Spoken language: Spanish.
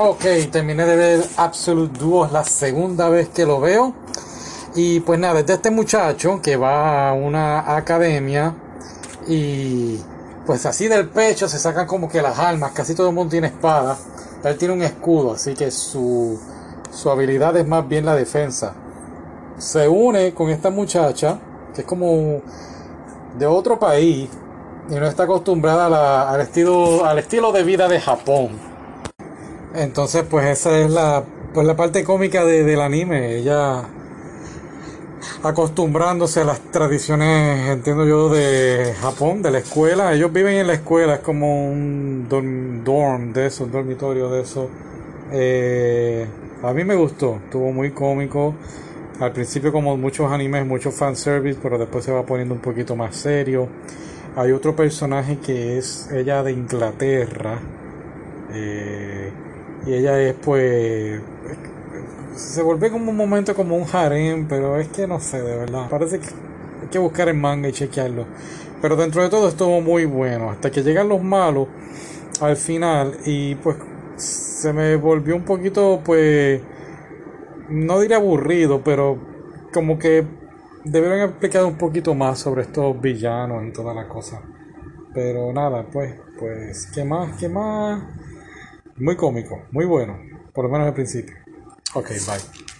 Ok, terminé de ver Absolute Duo, la segunda vez que lo veo. Y pues nada, es de este muchacho que va a una academia y pues así del pecho se sacan como que las armas, casi todo el mundo tiene espada. Él tiene un escudo, así que su, su habilidad es más bien la defensa. Se une con esta muchacha, que es como de otro país y no está acostumbrada al, estilo, al estilo de vida de Japón. Entonces, pues esa es la, pues la parte cómica del anime. Ella acostumbrándose a las tradiciones, entiendo yo, de Japón, de la escuela. Ellos viven en la escuela, es como un dorm, de eso, un dormitorio de eso. Eh, a mí me gustó, estuvo muy cómico. Al principio como muchos animes, mucho fanservice, pero después se va poniendo un poquito más serio. Hay otro personaje que es ella de Inglaterra. Eh, y ella es pues se vuelve como un momento como un harem, pero es que no sé, de verdad. Parece que hay que buscar el manga y chequearlo. Pero dentro de todo estuvo muy bueno. Hasta que llegan los malos al final. Y pues se me volvió un poquito, pues. No diría aburrido, pero como que debieron haber explicado un poquito más sobre estos villanos y toda la cosa. Pero nada, pues, pues, ¿qué más? ¿Qué más? Muy cómico, muy bueno, por lo menos al principio. Ok, bye.